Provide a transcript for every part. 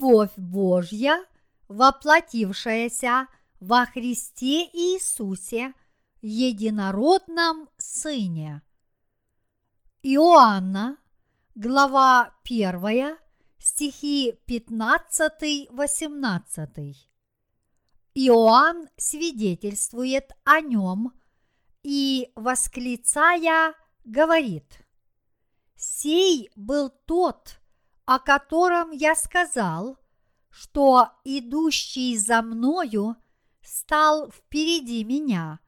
любовь Божья, воплотившаяся во Христе Иисусе, единородном Сыне. Иоанна, глава 1, стихи 15-18. Иоанн свидетельствует о нем и, восклицая, говорит, «Сей был тот, о котором я сказал, что идущий за мною стал впереди меня,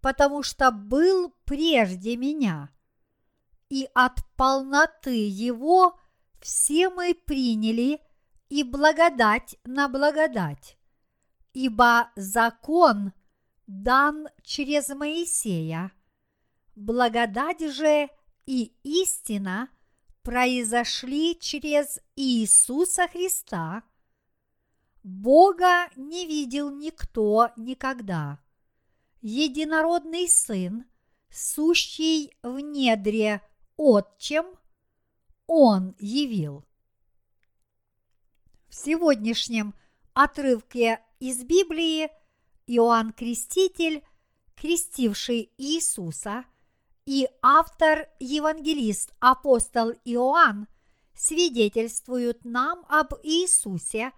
потому что был прежде меня. И от полноты его все мы приняли и благодать на благодать, ибо закон дан через Моисея, благодать же и истина произошли через Иисуса Христа. Бога не видел никто никогда. Единородный Сын, сущий в недре Отчем, Он явил. В сегодняшнем отрывке из Библии Иоанн Креститель, крестивший Иисуса – и автор-евангелист апостол Иоанн свидетельствуют нам об Иисусе,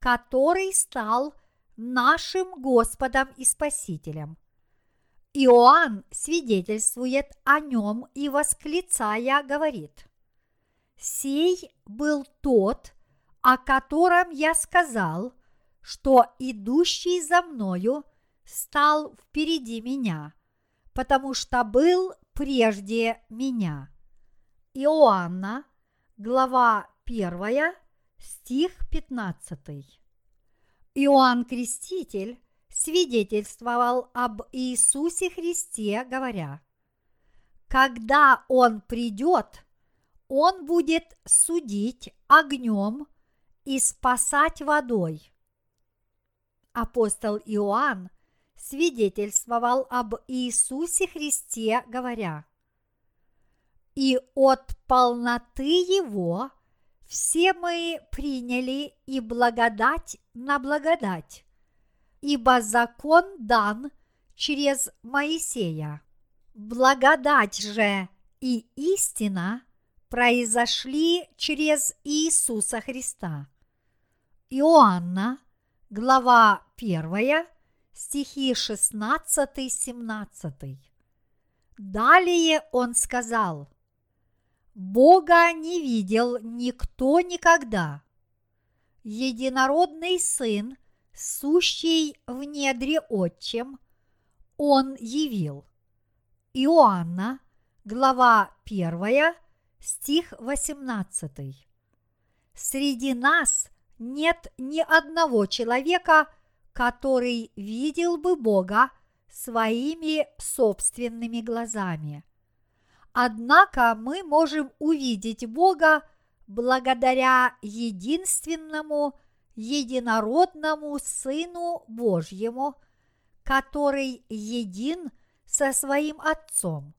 который стал нашим Господом и Спасителем. Иоанн свидетельствует о нем и восклицая говорит, «Сей был тот, о котором я сказал, что идущий за мною стал впереди меня, потому что был прежде меня. Иоанна, глава 1, стих 15. Иоанн Креститель свидетельствовал об Иисусе Христе, говоря, когда Он придет, Он будет судить огнем и спасать водой. Апостол Иоанн – свидетельствовал об Иисусе Христе, говоря, «И от полноты Его все мы приняли и благодать на благодать, ибо закон дан через Моисея. Благодать же и истина произошли через Иисуса Христа. Иоанна, глава 1, стихи 16-17. Далее он сказал, Бога не видел никто никогда. Единородный Сын, сущий в недре Отчем, Он явил. Иоанна, глава 1, стих 18. Среди нас нет ни одного человека – который видел бы Бога своими собственными глазами. Однако мы можем увидеть Бога благодаря единственному единородному Сыну Божьему, который един со своим Отцом.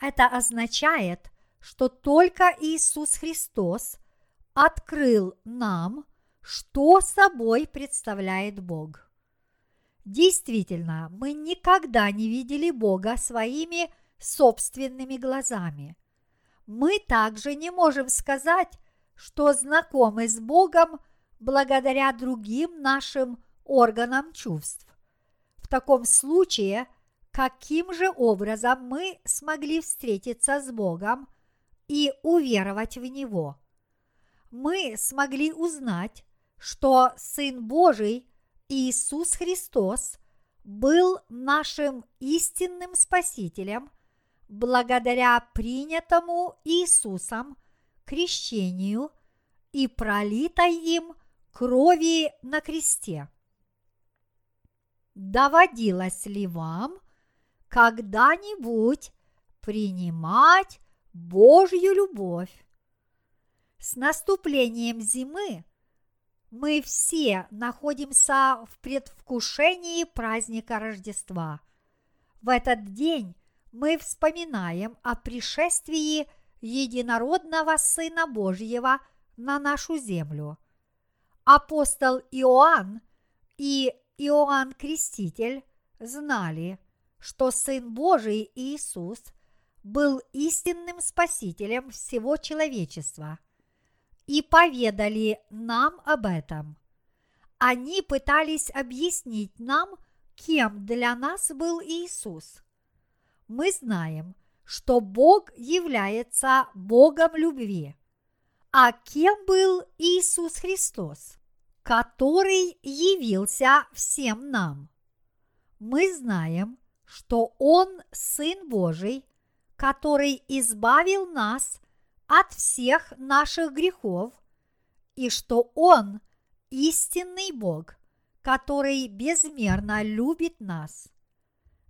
Это означает, что только Иисус Христос открыл нам что собой представляет Бог. Действительно, мы никогда не видели Бога своими собственными глазами. Мы также не можем сказать, что знакомы с Богом благодаря другим нашим органам чувств. В таком случае, каким же образом мы смогли встретиться с Богом и уверовать в Него? Мы смогли узнать, что Сын Божий Иисус Христос был нашим истинным Спасителем благодаря принятому Иисусом крещению и пролитой им крови на кресте. Доводилось ли вам когда-нибудь принимать Божью любовь? С наступлением зимы мы все находимся в предвкушении праздника Рождества. В этот день мы вспоминаем о пришествии единородного Сына Божьего на нашу землю. апостол Иоанн и Иоанн Креститель знали, что Сын Божий Иисус был истинным Спасителем всего человечества и поведали нам об этом. Они пытались объяснить нам, кем для нас был Иисус. Мы знаем, что Бог является Богом любви. А кем был Иисус Христос, который явился всем нам? Мы знаем, что Он Сын Божий, который избавил нас от всех наших грехов, и что Он истинный Бог, который безмерно любит нас.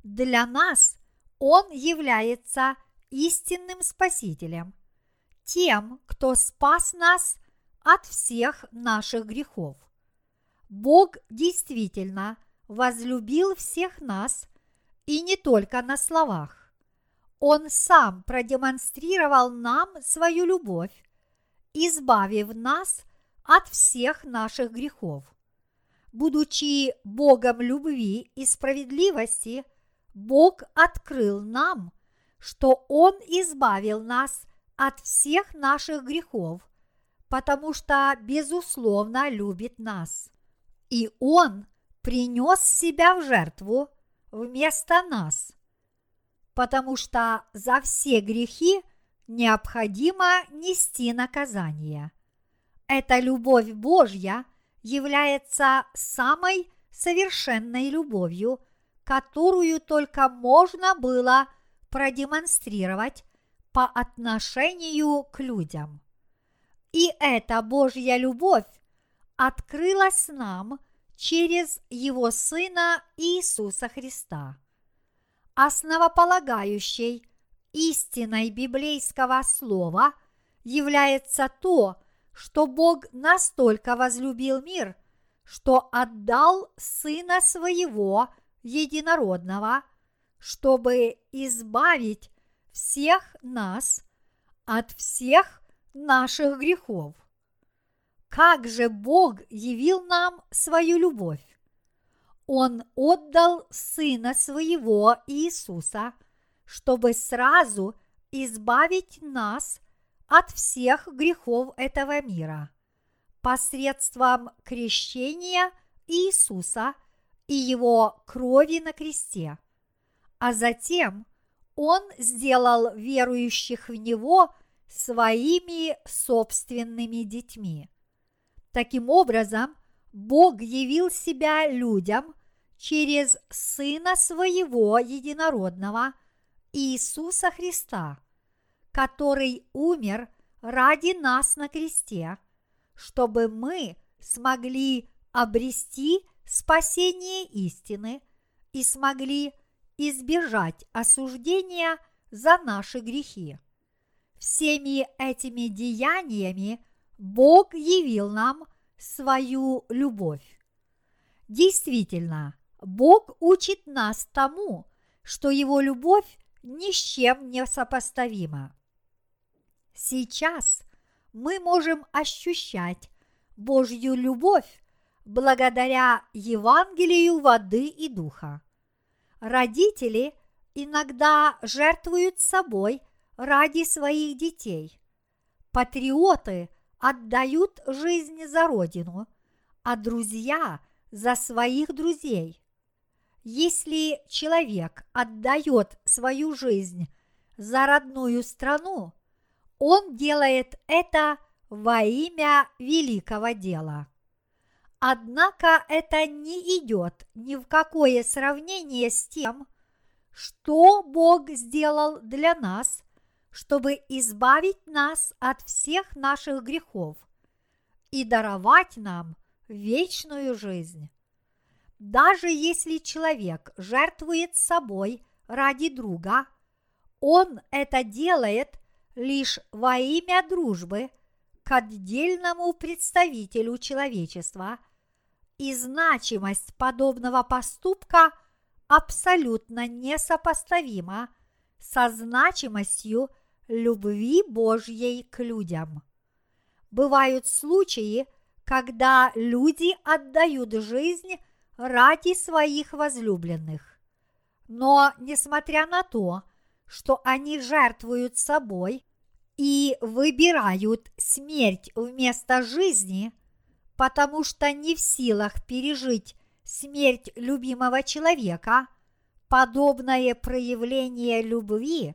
Для нас Он является истинным Спасителем, тем, кто спас нас от всех наших грехов. Бог действительно возлюбил всех нас и не только на словах. Он сам продемонстрировал нам свою любовь, избавив нас от всех наших грехов. Будучи Богом любви и справедливости, Бог открыл нам, что Он избавил нас от всех наших грехов, потому что безусловно любит нас. И Он принес себя в жертву вместо нас, потому что за все грехи необходимо нести наказание. Эта любовь Божья является самой совершенной любовью, которую только можно было продемонстрировать по отношению к людям. И эта Божья любовь открылась нам через Его Сына Иисуса Христа. Основополагающей истиной библейского слова является то, что Бог настолько возлюбил мир, что отдал Сына Своего Единородного, чтобы избавить всех нас от всех наших грехов. Как же Бог явил нам свою любовь? Он отдал Сына Своего Иисуса, чтобы сразу избавить нас от всех грехов этого мира посредством крещения Иисуса и его крови на кресте, а затем Он сделал верующих в Него своими собственными детьми. Таким образом, Бог явил себя людям через Сына Своего Единородного Иисуса Христа – который умер ради нас на кресте, чтобы мы смогли обрести спасение истины и смогли избежать осуждения за наши грехи. Всеми этими деяниями Бог явил нам свою любовь. Действительно, Бог учит нас тому, что Его любовь ни с чем не сопоставима. Сейчас мы можем ощущать Божью любовь благодаря Евангелию воды и духа. Родители иногда жертвуют собой ради своих детей. Патриоты отдают жизнь за родину, а друзья за своих друзей. Если человек отдает свою жизнь за родную страну, он делает это во имя великого дела. Однако это не идет ни в какое сравнение с тем, что Бог сделал для нас, чтобы избавить нас от всех наших грехов и даровать нам вечную жизнь. Даже если человек жертвует собой ради друга, он это делает лишь во имя дружбы к отдельному представителю человечества, и значимость подобного поступка абсолютно несопоставима со значимостью любви Божьей к людям. Бывают случаи, когда люди отдают жизнь ради своих возлюбленных. Но, несмотря на то, что они жертвуют собой и выбирают смерть вместо жизни, потому что не в силах пережить смерть любимого человека, подобное проявление любви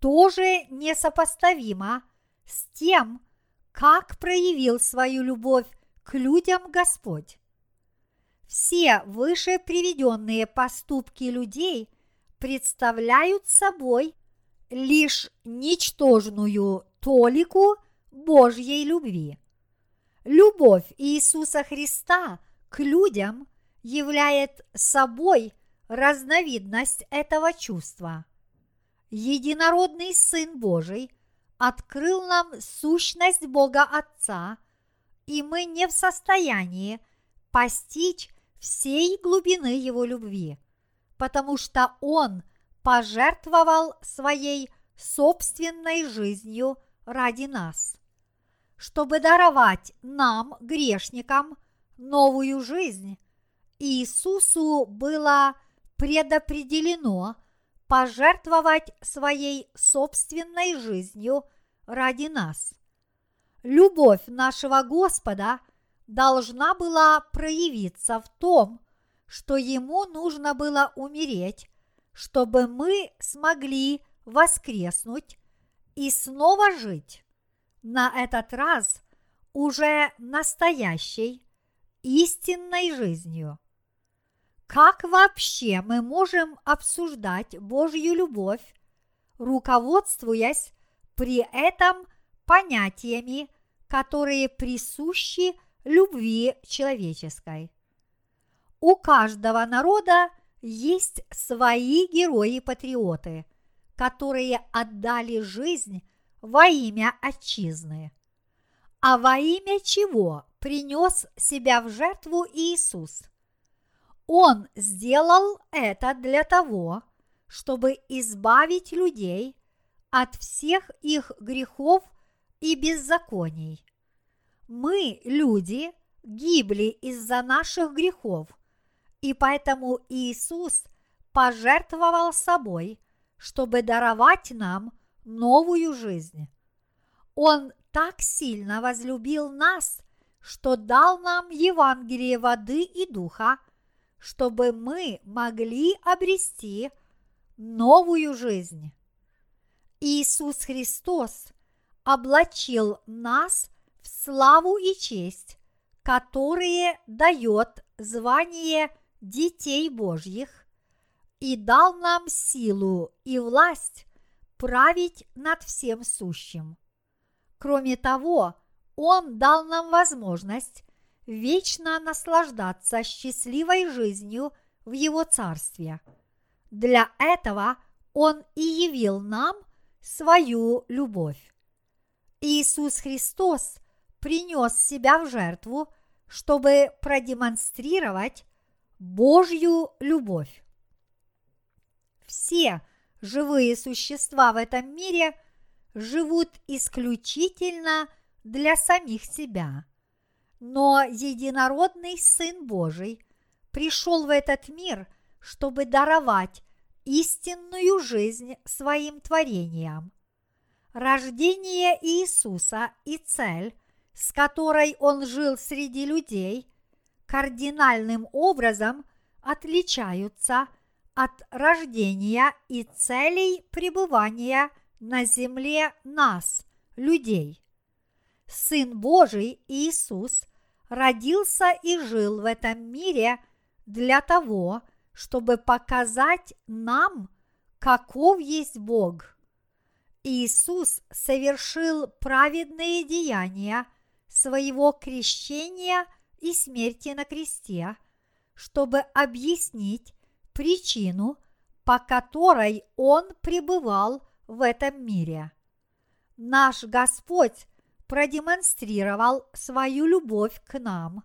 тоже несопоставимо с тем, как проявил свою любовь к людям Господь. Все выше приведенные поступки людей представляют собой лишь ничтожную толику Божьей любви. Любовь Иисуса Христа к людям являет собой разновидность этого чувства. Единородный Сын Божий открыл нам сущность Бога Отца, и мы не в состоянии постичь всей глубины Его любви, потому что Он пожертвовал своей собственной жизнью ради нас, чтобы даровать нам, грешникам, новую жизнь. Иисусу было предопределено пожертвовать своей собственной жизнью ради нас. Любовь нашего Господа – должна была проявиться в том, что ему нужно было умереть, чтобы мы смогли воскреснуть и снова жить, на этот раз уже настоящей, истинной жизнью. Как вообще мы можем обсуждать Божью любовь, руководствуясь при этом понятиями, которые присущи любви человеческой. У каждого народа есть свои герои-патриоты, которые отдали жизнь во имя отчизны. А во имя чего принес себя в жертву Иисус? Он сделал это для того, чтобы избавить людей от всех их грехов и беззаконий – мы, люди, гибли из-за наших грехов, и поэтому Иисус пожертвовал собой, чтобы даровать нам новую жизнь. Он так сильно возлюбил нас, что дал нам Евангелие воды и духа, чтобы мы могли обрести новую жизнь. Иисус Христос облачил нас – славу и честь, которые дает звание детей Божьих, и дал нам силу и власть править над всем сущим. Кроме того, Он дал нам возможность вечно наслаждаться счастливой жизнью в Его Царстве. Для этого Он и явил нам свою любовь. Иисус Христос – принес себя в жертву, чтобы продемонстрировать Божью любовь. Все живые существа в этом мире живут исключительно для самих себя. Но единородный Сын Божий пришел в этот мир, чтобы даровать истинную жизнь своим творениям. Рождение Иисуса и цель – с которой он жил среди людей, кардинальным образом отличаются от рождения и целей пребывания на земле нас, людей. Сын Божий Иисус родился и жил в этом мире для того, чтобы показать нам, каков есть Бог. Иисус совершил праведные деяния – своего крещения и смерти на кресте, чтобы объяснить причину, по которой Он пребывал в этом мире. Наш Господь продемонстрировал свою любовь к нам,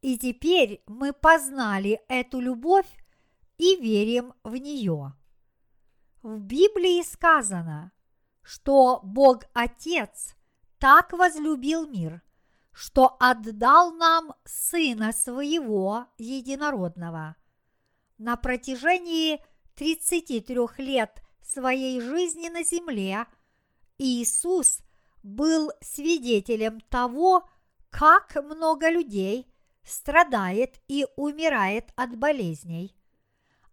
и теперь мы познали эту любовь и верим в нее. В Библии сказано, что Бог Отец так возлюбил мир, что отдал нам Сына Своего Единородного. На протяжении 33 лет своей жизни на земле Иисус был свидетелем того, как много людей страдает и умирает от болезней,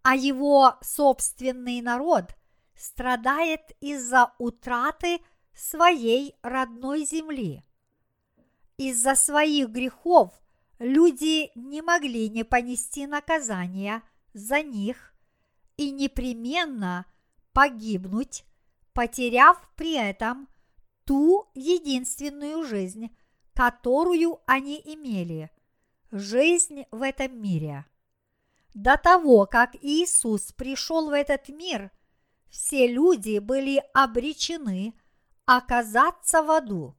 а его собственный народ страдает из-за утраты своей родной земли. Из-за своих грехов люди не могли не понести наказания за них и непременно погибнуть, потеряв при этом ту единственную жизнь, которую они имели – жизнь в этом мире. До того, как Иисус пришел в этот мир, все люди были обречены оказаться в аду,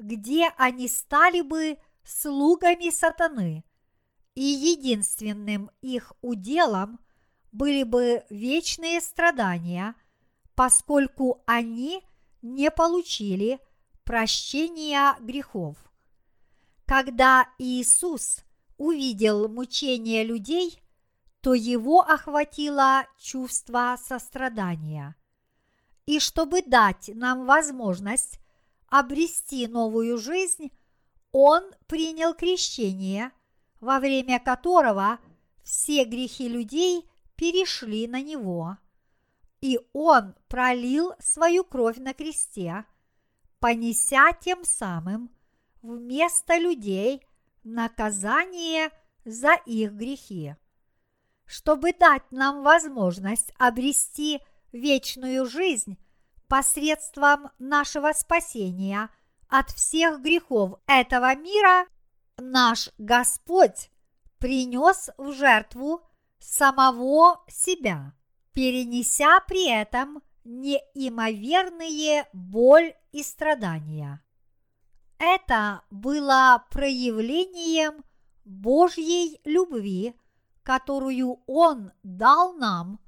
где они стали бы слугами сатаны, и единственным их уделом были бы вечные страдания, поскольку они не получили прощения грехов. Когда Иисус увидел мучения людей, то его охватило чувство сострадания. И чтобы дать нам возможность обрести новую жизнь, он принял крещение, во время которого все грехи людей перешли на него, и он пролил свою кровь на кресте, понеся тем самым вместо людей наказание за их грехи. Чтобы дать нам возможность обрести вечную жизнь посредством нашего спасения от всех грехов этого мира, наш Господь принес в жертву самого себя, перенеся при этом неимоверные боль и страдания. Это было проявлением Божьей любви, которую Он дал нам,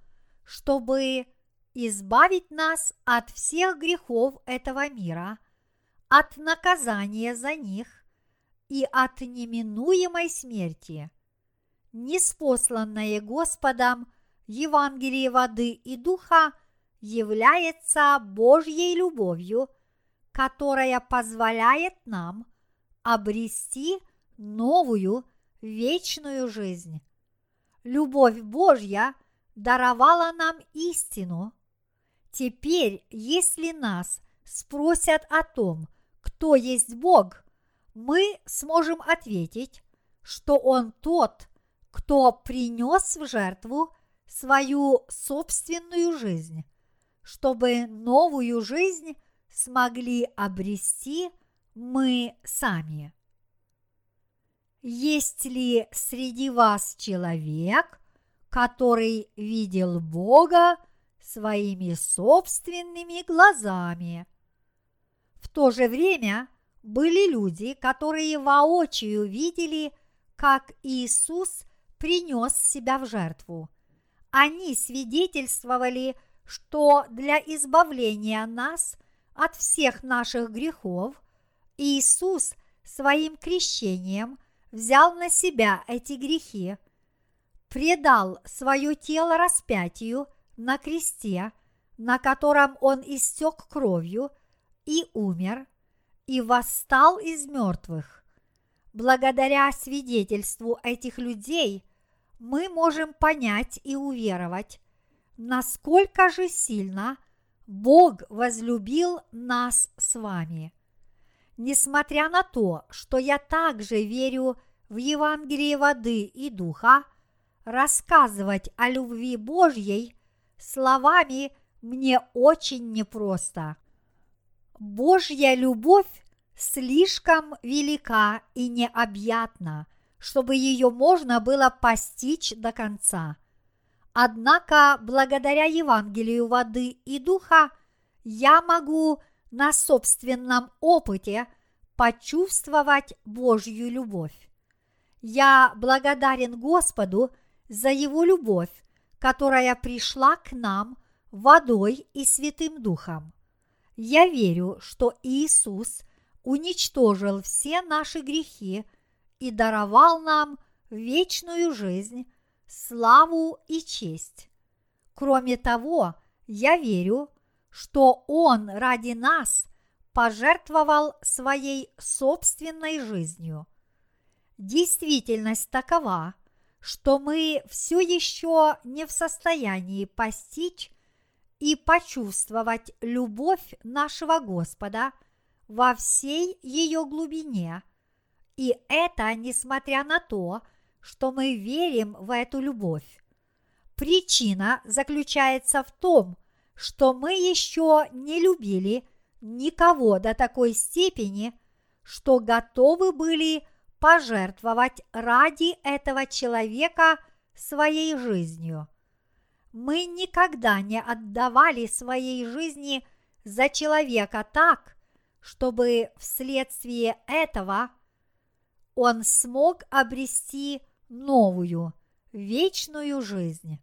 чтобы избавить нас от всех грехов этого мира, от наказания за них и от неминуемой смерти. Неспосланное Господом Евангелие воды и духа является Божьей любовью, которая позволяет нам обрести новую вечную жизнь. Любовь Божья даровала нам истину. Теперь, если нас спросят о том, кто есть Бог, мы сможем ответить, что Он тот, кто принес в жертву свою собственную жизнь, чтобы новую жизнь смогли обрести мы сами. Есть ли среди вас человек, который видел Бога своими собственными глазами? В то же время были люди, которые воочию видели, как Иисус принес себя в жертву. Они свидетельствовали, что для избавления нас от всех наших грехов Иисус своим крещением взял на себя эти грехи, предал свое тело распятию на кресте, на котором он истек кровью и умер, и восстал из мертвых. Благодаря свидетельству этих людей мы можем понять и уверовать, насколько же сильно Бог возлюбил нас с вами. Несмотря на то, что я также верю в Евангелие воды и духа, рассказывать о любви Божьей словами мне очень непросто. Божья любовь слишком велика и необъятна, чтобы ее можно было постичь до конца. Однако, благодаря Евангелию воды и духа, я могу на собственном опыте почувствовать Божью любовь. Я благодарен Господу за Его любовь, которая пришла к нам водой и Святым Духом. Я верю, что Иисус уничтожил все наши грехи и даровал нам вечную жизнь, славу и честь. Кроме того, я верю, что Он ради нас пожертвовал своей собственной жизнью. Действительность такова, что мы все еще не в состоянии постичь и почувствовать любовь нашего Господа во всей ее глубине. И это несмотря на то, что мы верим в эту любовь. Причина заключается в том, что мы еще не любили никого до такой степени, что готовы были пожертвовать ради этого человека своей жизнью. Мы никогда не отдавали своей жизни за человека так, чтобы вследствие этого он смог обрести новую, вечную жизнь.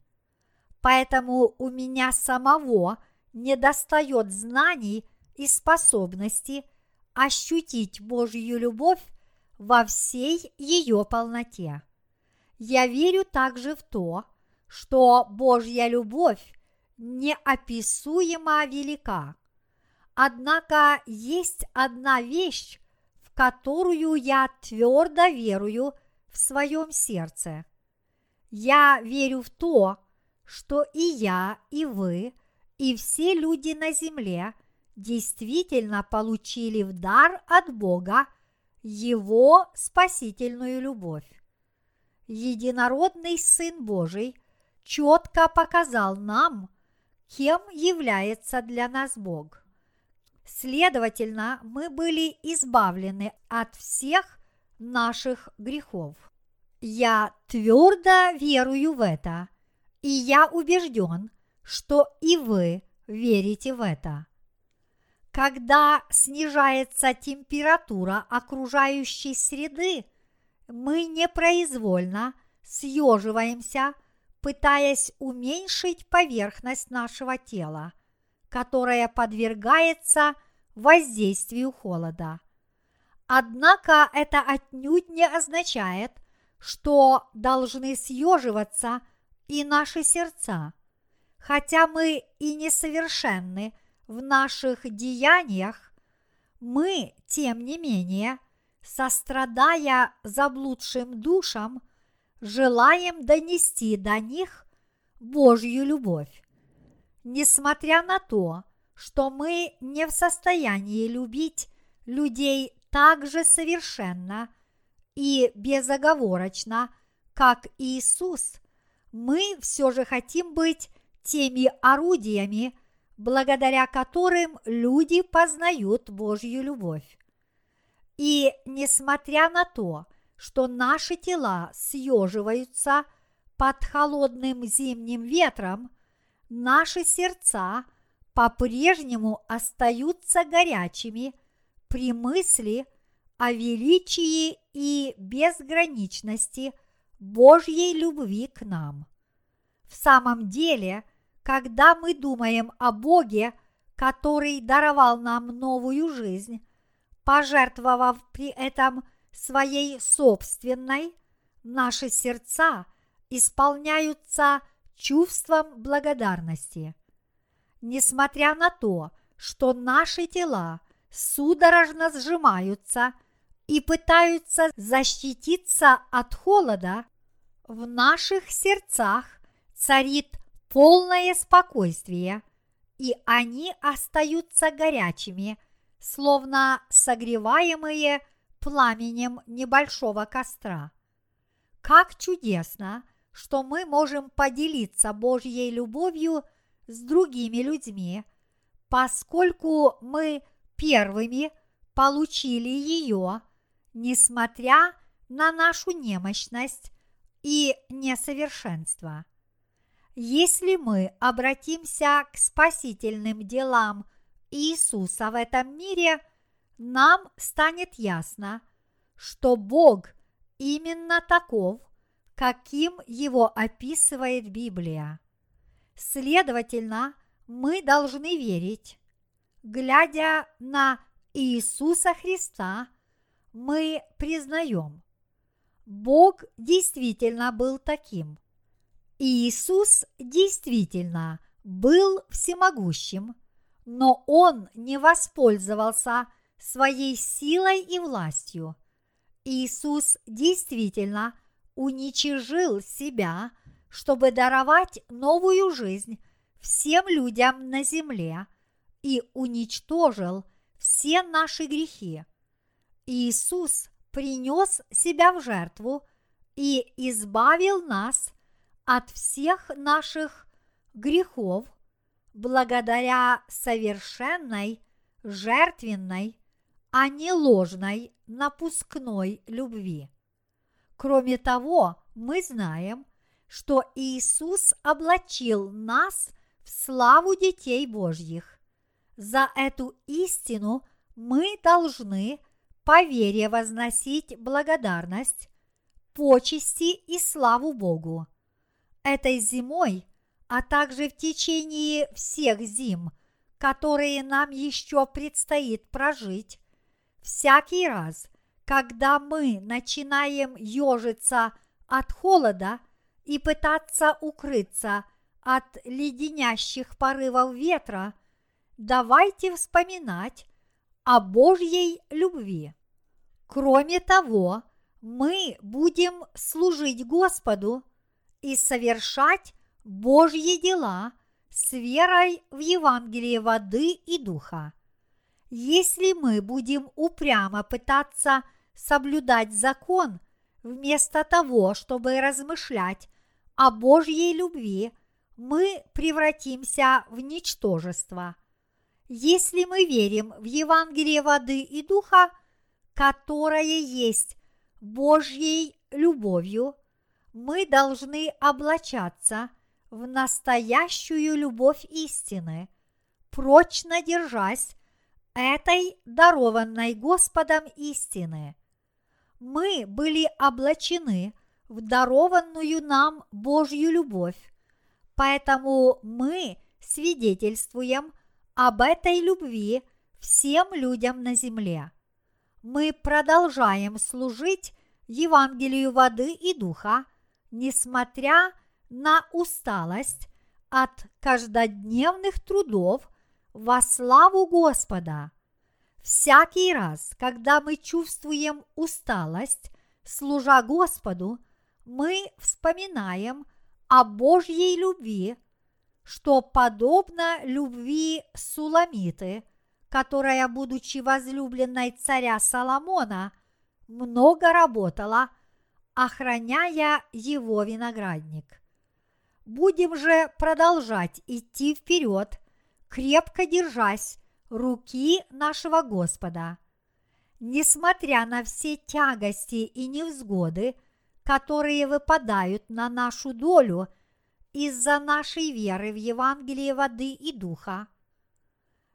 Поэтому у меня самого не достает знаний и способности ощутить Божью любовь во всей ее полноте. Я верю также в то, что Божья любовь неописуемо велика. Однако есть одна вещь, в которую я твердо верую в своем сердце. Я верю в то, что и я, и вы, и все люди на земле действительно получили в дар от Бога Его спасительную любовь. Единородный Сын Божий четко показал нам, кем является для нас Бог. Следовательно, мы были избавлены от всех наших грехов. Я твердо верую в это, и я убежден, что и вы верите в это. Когда снижается температура окружающей среды, мы непроизвольно съеживаемся, пытаясь уменьшить поверхность нашего тела, которая подвергается воздействию холода. Однако это отнюдь не означает, что должны съеживаться и наши сердца. Хотя мы и несовершенны в наших деяниях, мы, тем не менее, сострадая заблудшим душам, желаем донести до них Божью любовь. Несмотря на то, что мы не в состоянии любить людей так же совершенно и безоговорочно, как Иисус, мы все же хотим быть теми орудиями, благодаря которым люди познают Божью любовь. И несмотря на то, что наши тела съеживаются под холодным зимним ветром, наши сердца по-прежнему остаются горячими при мысли о величии и безграничности Божьей любви к нам. В самом деле – когда мы думаем о Боге, который даровал нам новую жизнь, пожертвовав при этом своей собственной, наши сердца исполняются чувством благодарности. Несмотря на то, что наши тела судорожно сжимаются и пытаются защититься от холода, в наших сердцах царит полное спокойствие, и они остаются горячими, словно согреваемые пламенем небольшого костра. Как чудесно, что мы можем поделиться Божьей любовью с другими людьми, поскольку мы первыми получили ее, несмотря на нашу немощность и несовершенство. Если мы обратимся к спасительным делам Иисуса в этом мире, нам станет ясно, что Бог именно таков, каким его описывает Библия. Следовательно, мы должны верить, глядя на Иисуса Христа мы признаем, Бог действительно был таким. Иисус действительно был всемогущим, но Он не воспользовался своей силой и властью. Иисус действительно уничижил себя, чтобы даровать новую жизнь всем людям на земле и уничтожил все наши грехи. Иисус принес себя в жертву и избавил нас от всех наших грехов благодаря совершенной, жертвенной, а не ложной напускной любви. Кроме того, мы знаем, что Иисус облачил нас в славу детей Божьих. За эту истину мы должны по вере возносить благодарность, почести и славу Богу. Этой зимой, а также в течение всех зим, которые нам еще предстоит прожить, всякий раз, когда мы начинаем ежиться от холода – и пытаться укрыться от леденящих порывов ветра, давайте вспоминать о Божьей любви. Кроме того, мы будем служить Господу и совершать Божьи дела с верой в Евангелие воды и духа. Если мы будем упрямо пытаться соблюдать закон вместо того, чтобы размышлять о Божьей любви, мы превратимся в ничтожество. Если мы верим в Евангелие воды и духа, которое есть Божьей любовью, мы должны облачаться в настоящую любовь истины, прочно держась этой дарованной Господом истины. Мы были облачены в дарованную нам Божью любовь. Поэтому мы свидетельствуем об этой любви всем людям на земле. Мы продолжаем служить Евангелию воды и духа, несмотря на усталость от каждодневных трудов во славу Господа. Всякий раз, когда мы чувствуем усталость, служа Господу – мы вспоминаем о Божьей любви, что подобно любви Суламиты, которая, будучи возлюбленной царя Соломона, много работала, охраняя его виноградник. Будем же продолжать идти вперед, крепко держась руки нашего Господа. Несмотря на все тягости и невзгоды – которые выпадают на нашу долю из-за нашей веры в Евангелие воды и духа.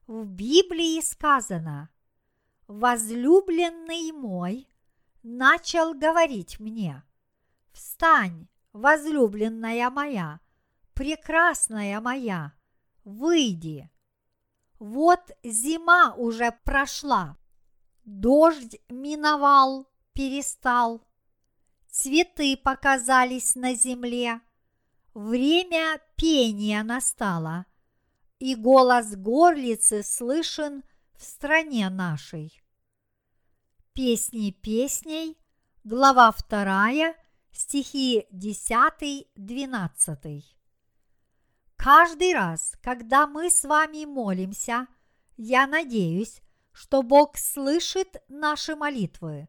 В Библии сказано, возлюбленный мой начал говорить мне, встань, возлюбленная моя, прекрасная моя, выйди. Вот зима уже прошла, дождь миновал, перестал, цветы показались на земле, время пения настало, и голос горлицы слышен в стране нашей. Песни песней, глава 2, стихи 10-12. Каждый раз, когда мы с вами молимся, я надеюсь, что Бог слышит наши молитвы.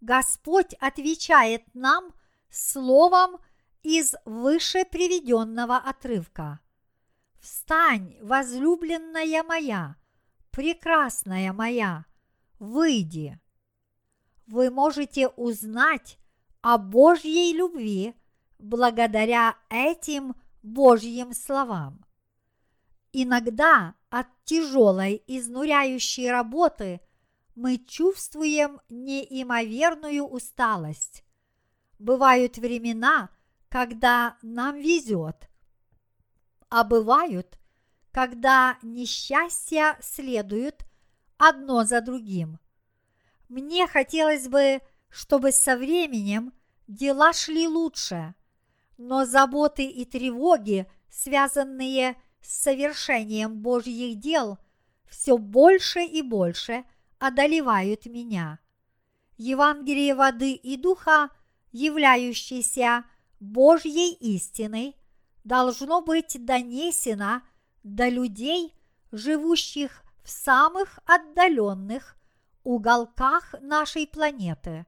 Господь отвечает нам словом из выше приведенного отрывка. Встань, возлюбленная моя, прекрасная моя, выйди. Вы можете узнать о Божьей любви благодаря этим Божьим словам. Иногда от тяжелой изнуряющей работы – мы чувствуем неимоверную усталость. Бывают времена, когда нам везет, а бывают, когда несчастья следуют одно за другим. Мне хотелось бы, чтобы со временем дела шли лучше, но заботы и тревоги, связанные с совершением Божьих дел, все больше и больше одолевают меня. Евангелие воды и духа, являющееся Божьей истиной, должно быть донесено до людей, живущих в самых отдаленных уголках нашей планеты.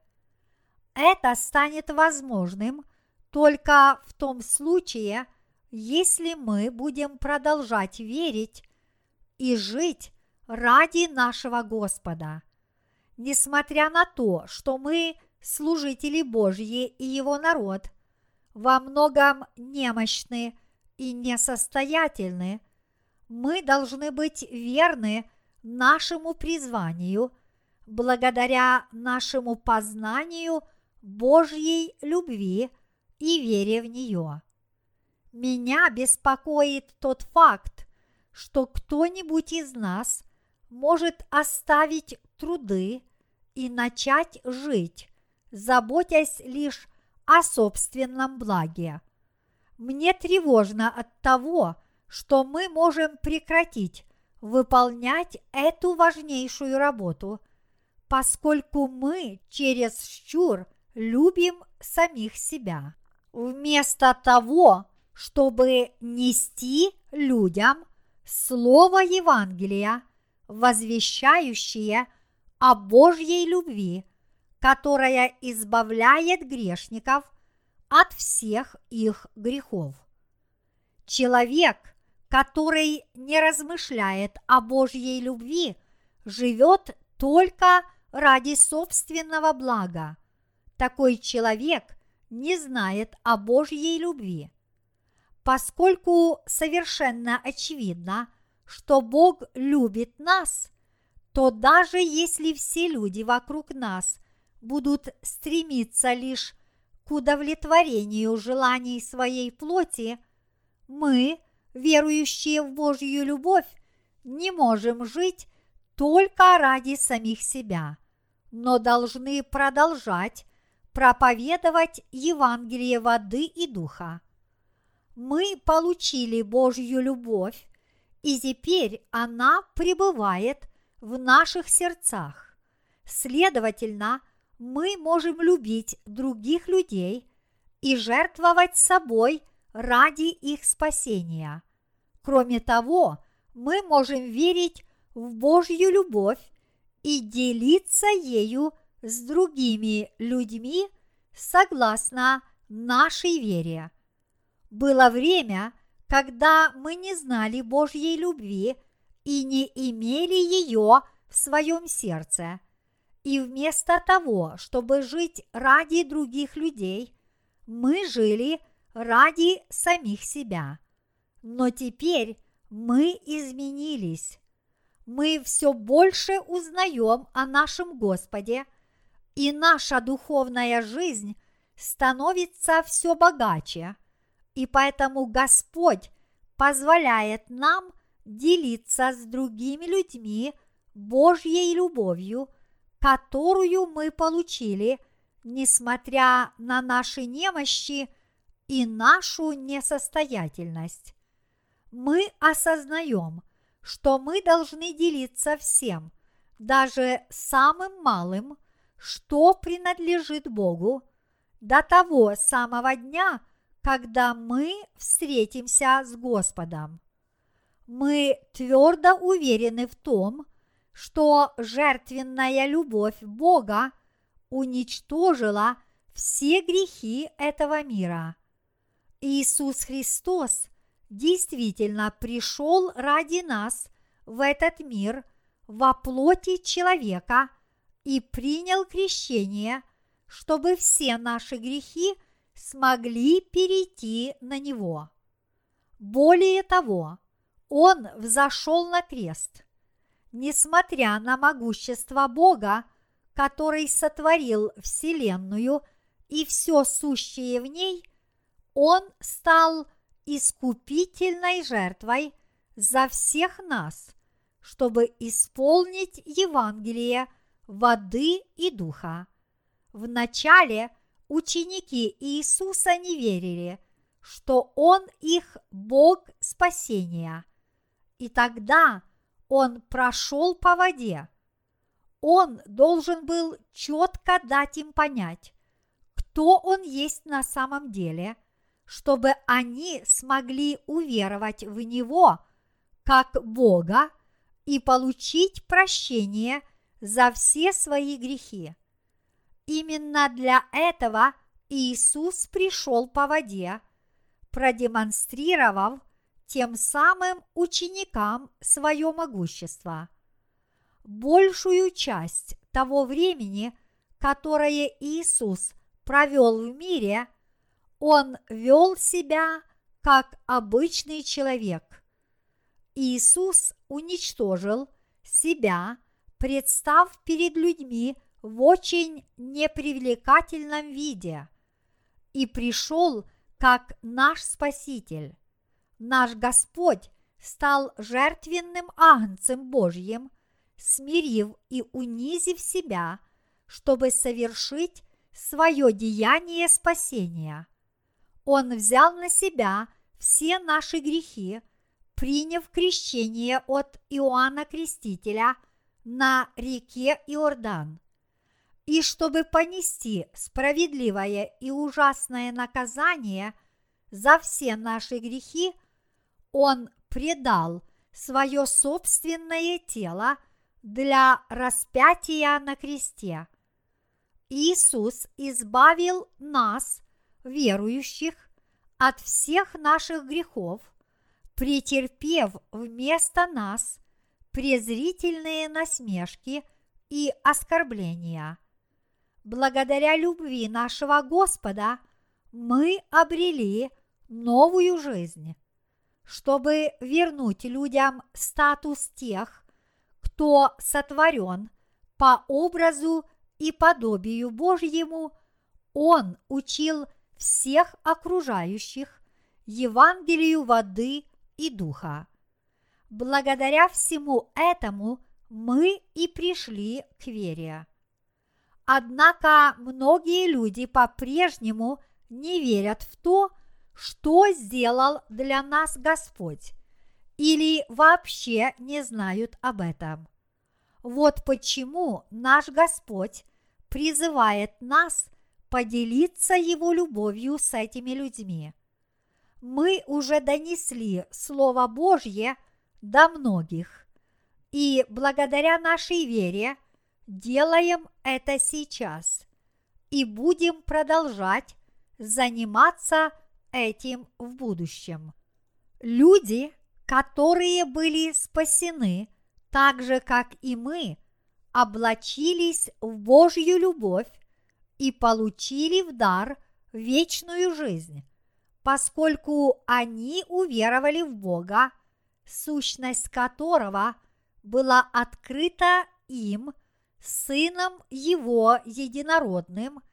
Это станет возможным только в том случае, если мы будем продолжать верить и жить ради нашего Господа. Несмотря на то, что мы служители Божьи и Его народ, во многом немощны и несостоятельны, мы должны быть верны нашему призванию благодаря нашему познанию Божьей любви и вере в нее. Меня беспокоит тот факт, что кто-нибудь из нас может оставить труды и начать жить, заботясь лишь о собственном благе. Мне тревожно от того, что мы можем прекратить выполнять эту важнейшую работу, поскольку мы через щур любим самих себя. Вместо того, чтобы нести людям Слово Евангелия, возвещающее о Божьей любви, которая избавляет грешников от всех их грехов. Человек, который не размышляет о Божьей любви, живет только ради собственного блага. Такой человек не знает о Божьей любви. Поскольку совершенно очевидно, что Бог любит нас, то даже если все люди вокруг нас будут стремиться лишь к удовлетворению желаний своей плоти, мы, верующие в Божью любовь, не можем жить только ради самих себя, но должны продолжать проповедовать Евангелие воды и духа мы получили Божью любовь, и теперь она пребывает в наших сердцах. Следовательно, мы можем любить других людей и жертвовать собой ради их спасения. Кроме того, мы можем верить в Божью любовь и делиться ею с другими людьми согласно нашей вере. Было время, когда мы не знали Божьей любви и не имели ее в своем сердце. И вместо того, чтобы жить ради других людей, мы жили ради самих себя. Но теперь мы изменились. Мы все больше узнаем о нашем Господе, и наша духовная жизнь становится все богаче – и поэтому Господь позволяет нам делиться с другими людьми Божьей любовью, которую мы получили, несмотря на наши немощи и нашу несостоятельность. Мы осознаем, что мы должны делиться всем, даже самым малым, что принадлежит Богу, до того самого дня, когда мы встретимся с Господом. Мы твердо уверены в том, что жертвенная любовь Бога уничтожила все грехи этого мира. Иисус Христос действительно пришел ради нас в этот мир во плоти человека и принял крещение, чтобы все наши грехи смогли перейти на него. Более того, он взошел на крест. Несмотря на могущество Бога, который сотворил Вселенную и все сущее в ней, он стал искупительной жертвой за всех нас, чтобы исполнить Евангелие воды и духа. Вначале ученики Иисуса не верили, что Он их Бог спасения. И тогда Он прошел по воде. Он должен был четко дать им понять, кто Он есть на самом деле, чтобы они смогли уверовать в Него как Бога и получить прощение за все свои грехи. Именно для этого Иисус пришел по воде, продемонстрировав тем самым ученикам свое могущество. Большую часть того времени, которое Иисус провел в мире, Он вел себя как обычный человек. Иисус уничтожил себя, представ перед людьми в очень непривлекательном виде и пришел как наш Спаситель. Наш Господь стал жертвенным агнцем Божьим, смирив и унизив себя, чтобы совершить свое деяние спасения. Он взял на себя все наши грехи, приняв крещение от Иоанна Крестителя на реке Иордан и чтобы понести справедливое и ужасное наказание за все наши грехи, Он предал свое собственное тело для распятия на кресте. Иисус избавил нас, верующих, от всех наших грехов, претерпев вместо нас презрительные насмешки и оскорбления – благодаря любви нашего Господа мы обрели новую жизнь. Чтобы вернуть людям статус тех, кто сотворен по образу и подобию Божьему, Он учил всех окружающих Евангелию воды и духа. Благодаря всему этому мы и пришли к вере. Однако многие люди по-прежнему не верят в то, что сделал для нас Господь, или вообще не знают об этом. Вот почему наш Господь призывает нас поделиться Его любовью с этими людьми. Мы уже донесли Слово Божье до многих, и благодаря нашей вере – делаем это сейчас и будем продолжать заниматься этим в будущем. Люди, которые были спасены, так же как и мы, облачились в Божью любовь и получили в дар вечную жизнь, поскольку они уверовали в Бога, сущность которого была открыта им – Сыном Его Единородным,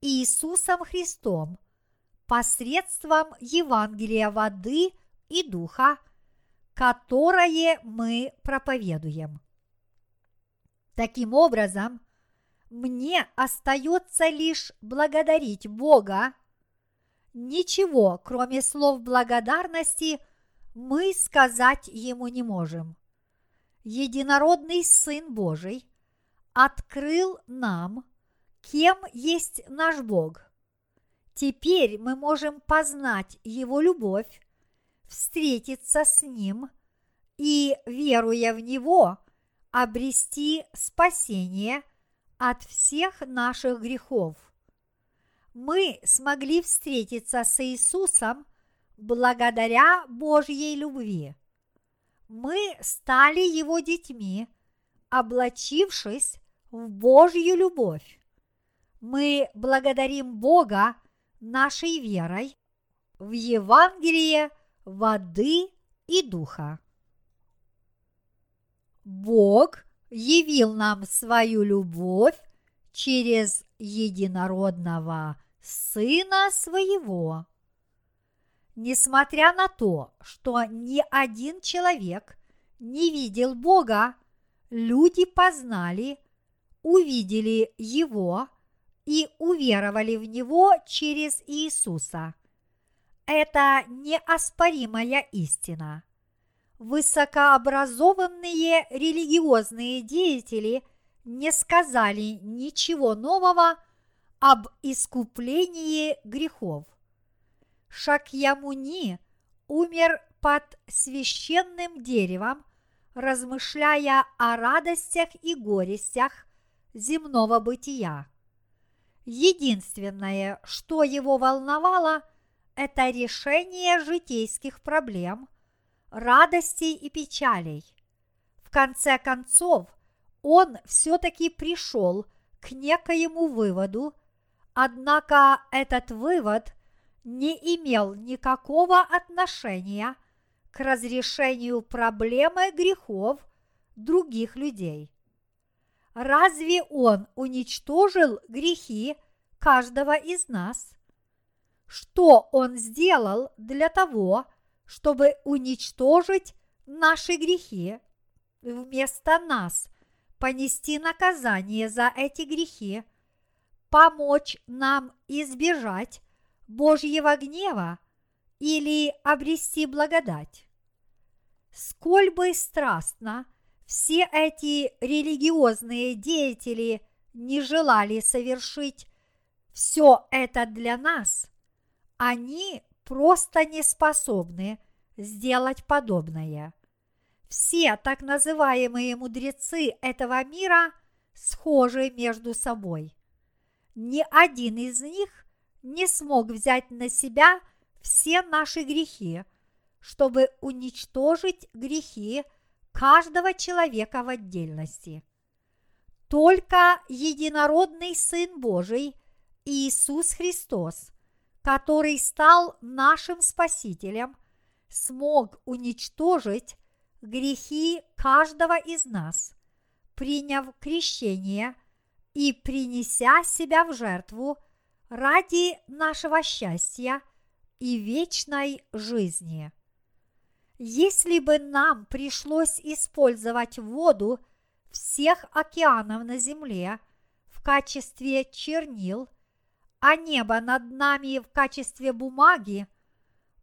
Иисусом Христом, посредством Евангелия воды и духа, которое мы проповедуем. Таким образом, мне остается лишь благодарить Бога. Ничего, кроме слов благодарности, мы сказать Ему не можем. Единородный Сын Божий – открыл нам, кем есть наш Бог. Теперь мы можем познать Его любовь, встретиться с Ним и, веруя в Него, обрести спасение от всех наших грехов. Мы смогли встретиться с Иисусом благодаря Божьей любви. Мы стали Его детьми, облачившись в Божью любовь. Мы благодарим Бога нашей верой в Евангелие воды и духа. Бог явил нам свою любовь через единородного Сына Своего. Несмотря на то, что ни один человек не видел Бога, люди познали, увидели Его и уверовали в Него через Иисуса. Это неоспоримая истина. Высокообразованные религиозные деятели не сказали ничего нового об искуплении грехов. Шакьямуни умер под священным деревом, размышляя о радостях и горестях земного бытия. Единственное, что его волновало, это решение житейских проблем, радостей и печалей. В конце концов, он все-таки пришел к некоему выводу, однако этот вывод не имел никакого отношения к разрешению проблемы грехов других людей. Разве он уничтожил грехи каждого из нас? Что он сделал для того, чтобы уничтожить наши грехи, вместо нас понести наказание за эти грехи, помочь нам избежать Божьего гнева или обрести благодать. Сколь бы страстно все эти религиозные деятели не желали совершить все это для нас, они просто не способны сделать подобное. Все так называемые мудрецы этого мира схожи между собой. Ни один из них не смог взять на себя все наши грехи, чтобы уничтожить грехи каждого человека в отдельности. Только единородный Сын Божий Иисус Христос, который стал нашим Спасителем, смог уничтожить грехи каждого из нас, приняв крещение и принеся себя в жертву – ради нашего счастья и вечной жизни. Если бы нам пришлось использовать воду всех океанов на Земле в качестве чернил, а небо над нами в качестве бумаги,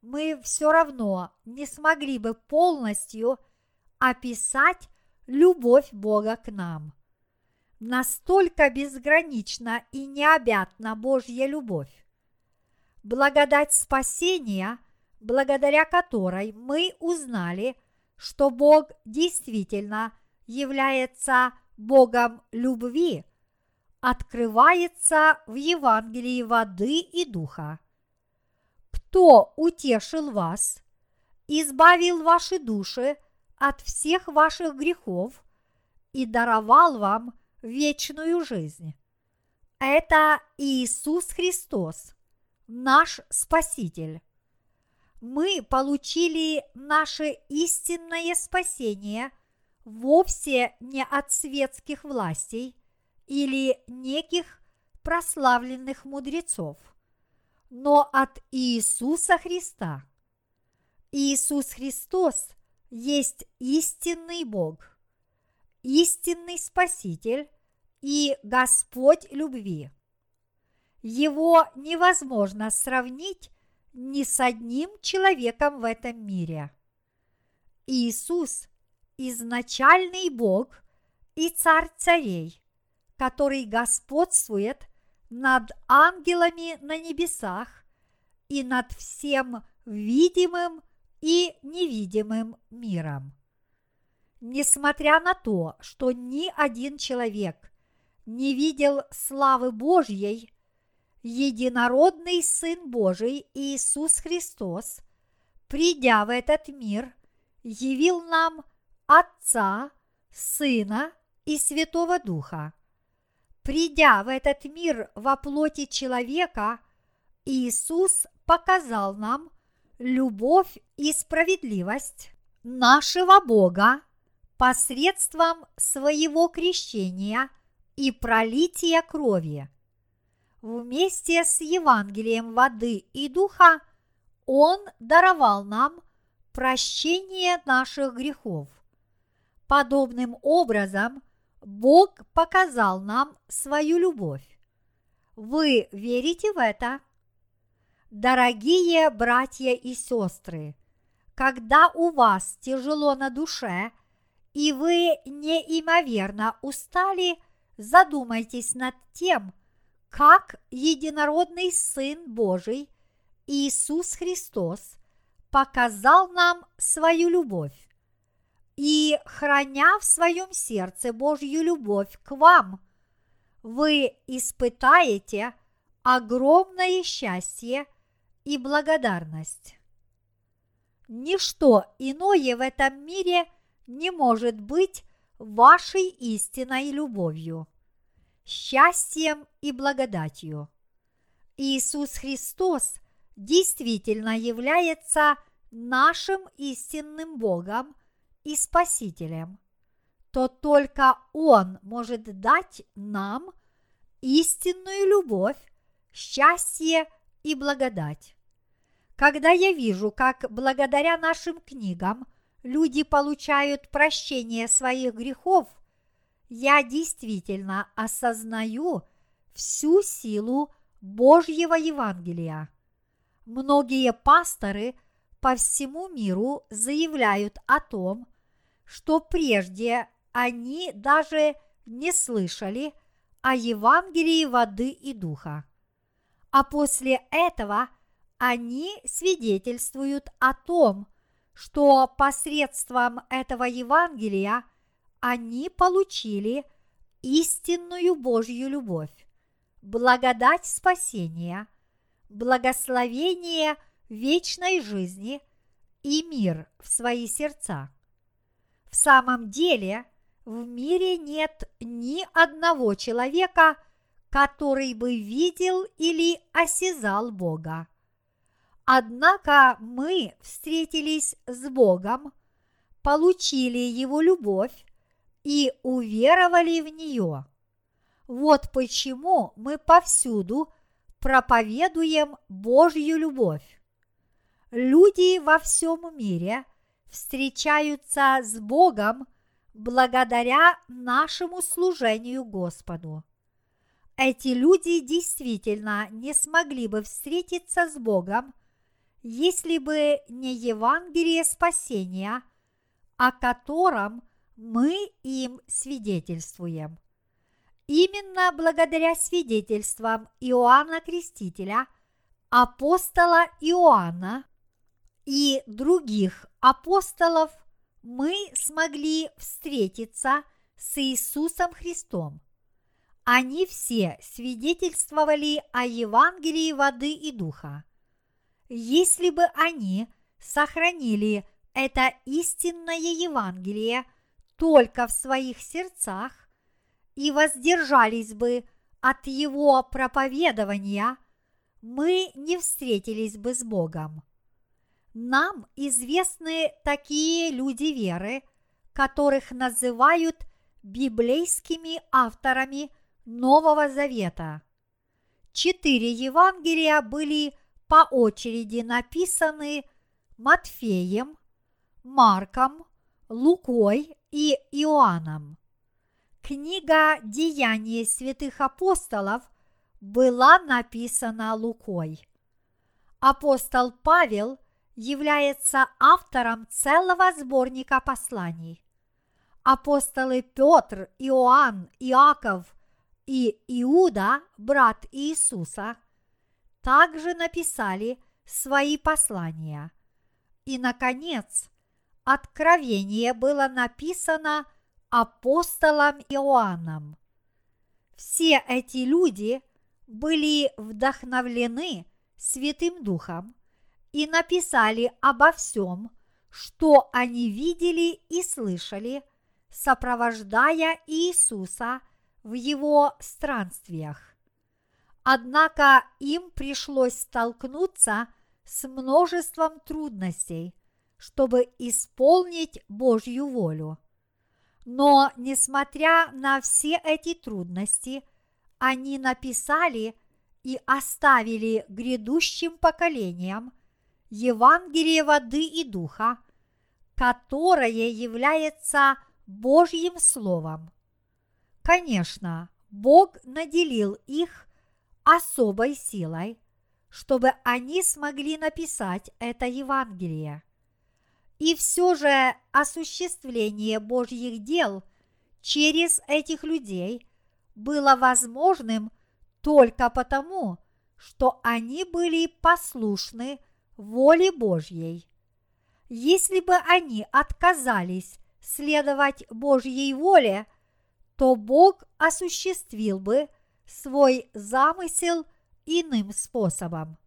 мы все равно не смогли бы полностью описать любовь Бога к нам – Настолько безгранична и необятна Божья любовь. Благодать спасения, благодаря которой мы узнали, что Бог действительно является Богом любви, открывается в Евангелии воды и духа. Кто утешил вас, избавил ваши души от всех ваших грехов и даровал вам – вечную жизнь. Это Иисус Христос, наш Спаситель. Мы получили наше истинное спасение вовсе не от светских властей или неких прославленных мудрецов, но от Иисуса Христа. Иисус Христос есть истинный Бог, истинный Спаситель и Господь любви. Его невозможно сравнить ни с одним человеком в этом мире. Иисус – изначальный Бог и Царь царей, который господствует над ангелами на небесах и над всем видимым и невидимым миром. Несмотря на то, что ни один человек не видел славы Божьей, единородный Сын Божий Иисус Христос, придя в этот мир, явил нам Отца, Сына и Святого Духа. Придя в этот мир во плоти человека, Иисус показал нам любовь и справедливость нашего Бога посредством своего крещения – и пролития крови. Вместе с Евангелием воды и духа Он даровал нам прощение наших грехов. Подобным образом Бог показал нам свою любовь. Вы верите в это? Дорогие братья и сестры, когда у вас тяжело на душе, и вы неимоверно устали, задумайтесь над тем, как единородный Сын Божий Иисус Христос показал нам свою любовь и, храня в своем сердце Божью любовь к вам, вы испытаете огромное счастье и благодарность. Ничто иное в этом мире не может быть вашей истинной любовью, счастьем и благодатью. Иисус Христос действительно является нашим истинным Богом – и Спасителем, то только Он может дать нам истинную любовь, счастье и благодать. Когда я вижу, как благодаря нашим книгам люди получают прощение своих грехов, я действительно осознаю всю силу Божьего Евангелия. Многие пасторы по всему миру заявляют о том, что прежде они даже не слышали о Евангелии воды и духа. А после этого они свидетельствуют о том, что посредством этого Евангелия они получили истинную Божью любовь, благодать спасения, благословение вечной жизни и мир в свои сердца. В самом деле, в мире нет ни одного человека, который бы видел или осязал Бога. Однако мы встретились с Богом, получили Его любовь и уверовали в нее. Вот почему мы повсюду проповедуем Божью любовь. Люди во всем мире – встречаются с Богом благодаря нашему служению Господу. Эти люди действительно не смогли бы встретиться с Богом, если бы не Евангелие спасения, о котором мы им свидетельствуем. Именно благодаря свидетельствам Иоанна Крестителя, апостола Иоанна и других апостолов мы смогли встретиться с Иисусом Христом. Они все свидетельствовали о Евангелии воды и духа. Если бы они сохранили это истинное Евангелие только в своих сердцах и воздержались бы от его проповедования, мы не встретились бы с Богом. Нам известны такие люди веры, которых называют библейскими авторами Нового Завета. Четыре Евангелия были по очереди написаны Матфеем, Марком, Лукой и Иоанном. Книга «Деяния святых апостолов» была написана Лукой. Апостол Павел является автором целого сборника посланий. Апостолы Петр, Иоанн, Иаков и Иуда, брат Иисуса, также написали свои послания. И, наконец, Откровение было написано апостолом Иоанном. Все эти люди были вдохновлены Святым Духом – и написали обо всем, что они видели и слышали, сопровождая Иисуса в его странствиях. Однако им пришлось столкнуться с множеством трудностей, чтобы исполнить Божью волю. Но, несмотря на все эти трудности, они написали и оставили грядущим поколениям Евангелие воды и духа, которое является Божьим Словом. Конечно, Бог наделил их особой силой, чтобы они смогли написать это Евангелие. И все же осуществление Божьих дел через этих людей было возможным только потому, что они были послушны воле Божьей. Если бы они отказались следовать Божьей воле, то Бог осуществил бы свой замысел иным способом.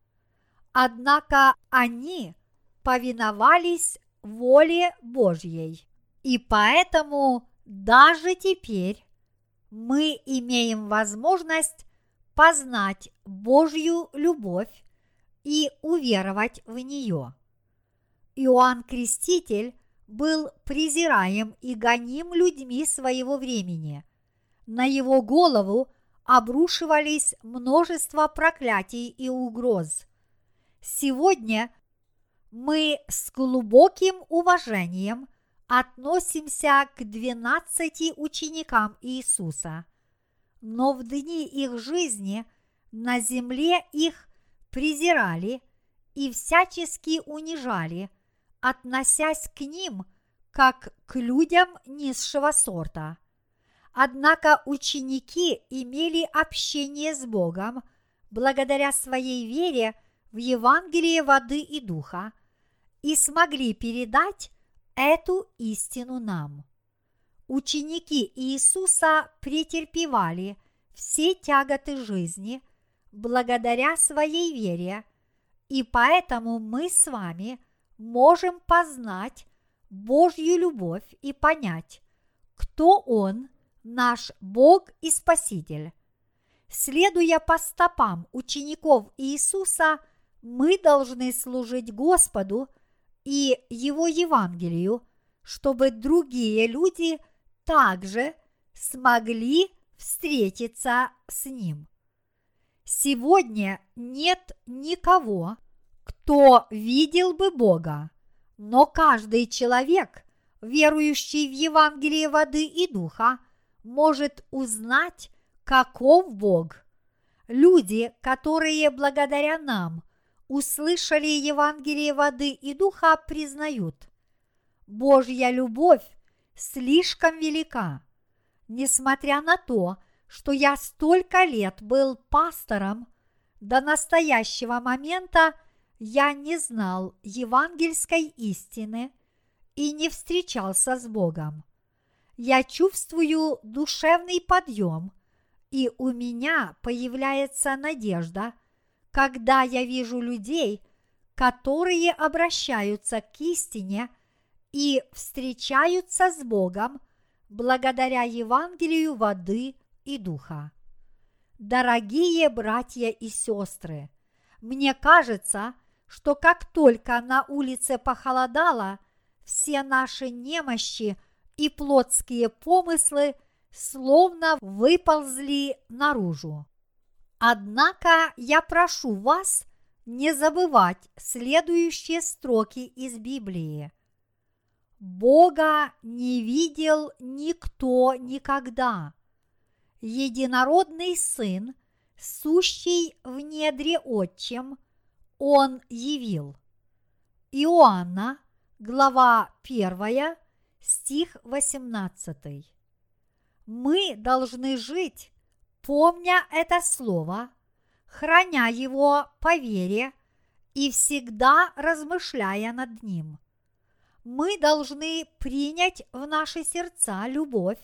Однако они повиновались воле Божьей. И поэтому даже теперь мы имеем возможность познать Божью любовь и уверовать в нее. Иоанн Креститель был презираем и гоним людьми своего времени. На его голову обрушивались множество проклятий и угроз. Сегодня мы с глубоким уважением относимся к двенадцати ученикам Иисуса, но в дни их жизни на земле их презирали и всячески унижали, относясь к ним как к людям низшего сорта. Однако ученики имели общение с Богом благодаря своей вере в Евангелие воды и духа и смогли передать эту истину нам. Ученики Иисуса претерпевали все тяготы жизни благодаря своей вере, и поэтому мы с вами можем познать Божью любовь и понять, кто Он, наш Бог и Спаситель. Следуя по стопам учеников Иисуса, мы должны служить Господу и Его Евангелию, чтобы другие люди также смогли встретиться с Ним. Сегодня нет никого, кто видел бы Бога, но каждый человек, верующий в Евангелие воды и духа, может узнать, каков Бог. Люди, которые благодаря нам услышали Евангелие воды и духа, признают, Божья любовь слишком велика. Несмотря на то, что я столько лет был пастором, до настоящего момента я не знал евангельской истины и не встречался с Богом. Я чувствую душевный подъем, и у меня появляется надежда – когда я вижу людей, которые обращаются к истине и встречаются с Богом благодаря Евангелию воды и духа. Дорогие братья и сестры, мне кажется, что как только на улице похолодало, все наши немощи и плотские помыслы словно выползли наружу. Однако я прошу вас не забывать следующие строки из Библии. Бога не видел никто никогда. Единородный Сын, сущий в недре Отчим, Он явил. Иоанна, глава 1, стих 18. Мы должны жить помня это слово, храня его по вере и всегда размышляя над ним. Мы должны принять в наши сердца любовь,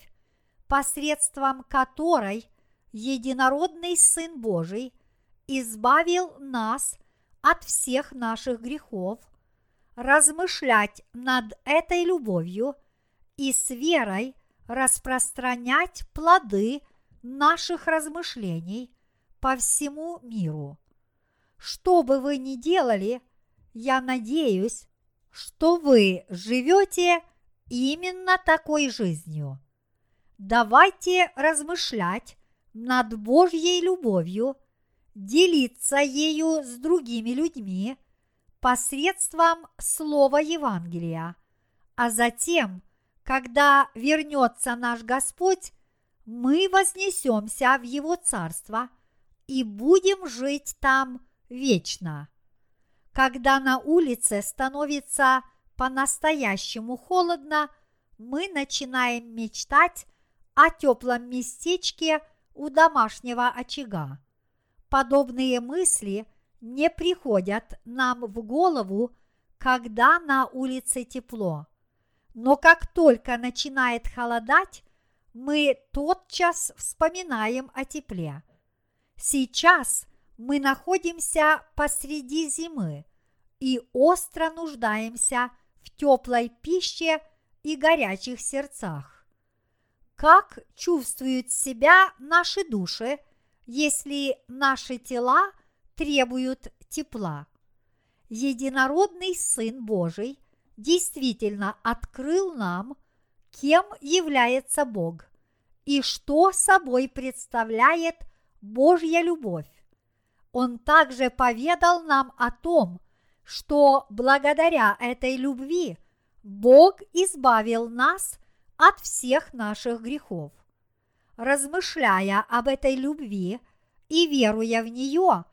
посредством которой единородный Сын Божий избавил нас от всех наших грехов, размышлять над этой любовью и с верой распространять плоды – наших размышлений по всему миру. Что бы вы ни делали, я надеюсь, что вы живете именно такой жизнью. Давайте размышлять над Божьей любовью, делиться ею с другими людьми посредством слова Евангелия, а затем когда вернется наш Господь, мы вознесемся в Его Царство и будем жить там вечно. Когда на улице становится по-настоящему холодно, мы начинаем мечтать о теплом местечке у домашнего очага. Подобные мысли не приходят нам в голову, когда на улице тепло. Но как только начинает холодать, мы тотчас вспоминаем о тепле. Сейчас мы находимся посреди зимы и остро нуждаемся в теплой пище и горячих сердцах. Как чувствуют себя наши души, если наши тела требуют тепла? Единородный Сын Божий действительно открыл нам, кем является Бог и что собой представляет Божья любовь. Он также поведал нам о том, что благодаря этой любви Бог избавил нас от всех наших грехов. Размышляя об этой любви и веруя в нее,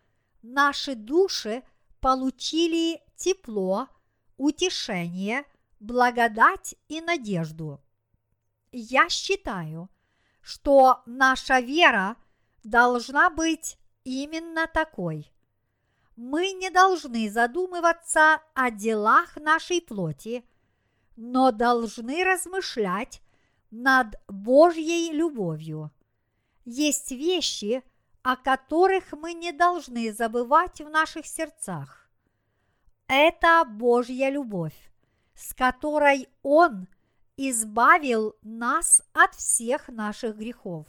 наши души получили тепло, утешение, благодать и надежду. Я считаю, что наша вера должна быть именно такой. Мы не должны задумываться о делах нашей плоти, но должны размышлять над Божьей любовью. Есть вещи, о которых мы не должны забывать в наших сердцах. Это Божья любовь, с которой Он избавил нас от всех наших грехов.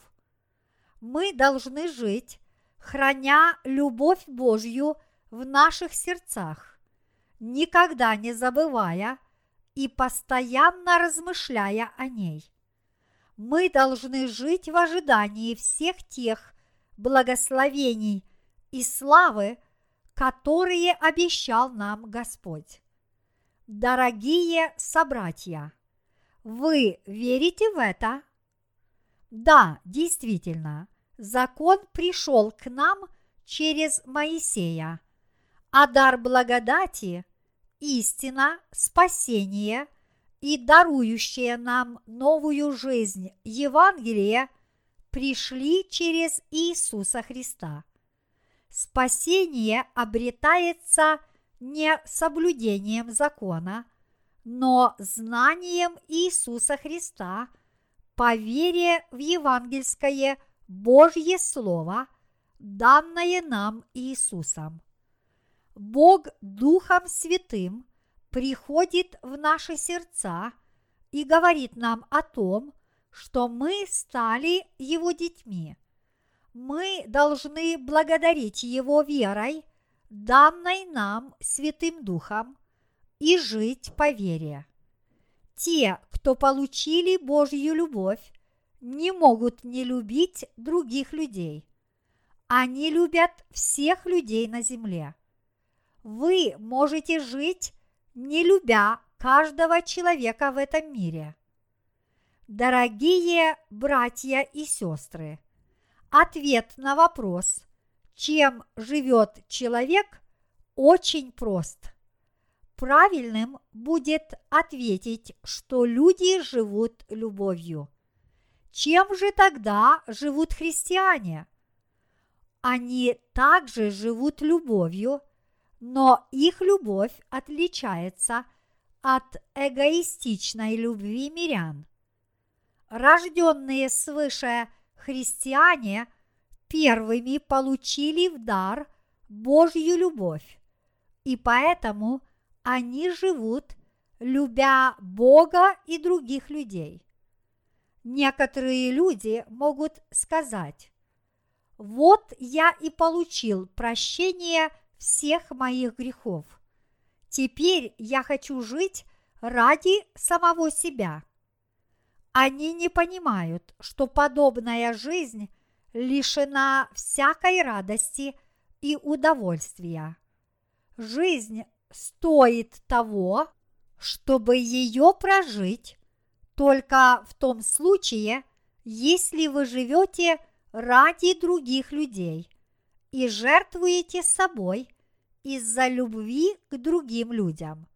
Мы должны жить, храня любовь Божью в наших сердцах, никогда не забывая и постоянно размышляя о ней. Мы должны жить в ожидании всех тех благословений и славы, которые обещал нам Господь. Дорогие собратья, вы верите в это? Да, действительно, закон пришел к нам через Моисея, а дар благодати, истина, спасение и дарующее нам новую жизнь Евангелие пришли через Иисуса Христа. Спасение обретается не соблюдением закона, но знанием Иисуса Христа по вере в евангельское Божье Слово, данное нам Иисусом. Бог Духом Святым приходит в наши сердца и говорит нам о том, что мы стали Его детьми. Мы должны благодарить Его верой, данной нам Святым Духом, и жить по вере. Те, кто получили Божью любовь, не могут не любить других людей. Они любят всех людей на земле. Вы можете жить, не любя каждого человека в этом мире. Дорогие братья и сестры, ответ на вопрос, чем живет человек, очень прост. Правильным будет ответить, что люди живут любовью. Чем же тогда живут христиане? Они также живут любовью, но их любовь отличается от эгоистичной любви мирян. Рожденные свыше христиане первыми получили в дар Божью любовь, и поэтому они живут, любя Бога и других людей. Некоторые люди могут сказать, вот я и получил прощение – всех моих грехов. Теперь я хочу жить ради самого себя. Они не понимают, что подобная жизнь лишена всякой радости и удовольствия. Жизнь стоит того, чтобы ее прожить, только в том случае, если вы живете ради других людей и жертвуете собой из-за любви к другим людям.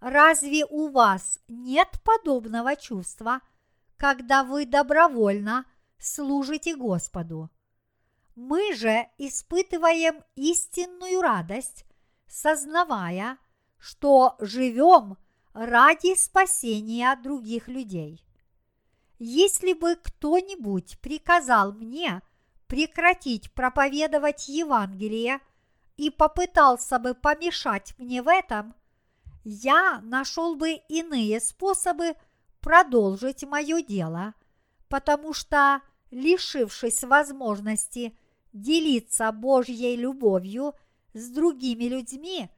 Разве у вас нет подобного чувства, когда вы добровольно служите Господу? Мы же испытываем истинную радость, сознавая, что живем ради спасения других людей. Если бы кто-нибудь приказал мне прекратить проповедовать Евангелие и попытался бы помешать мне в этом, я нашел бы иные способы продолжить мое дело, потому что, лишившись возможности делиться Божьей любовью с другими людьми,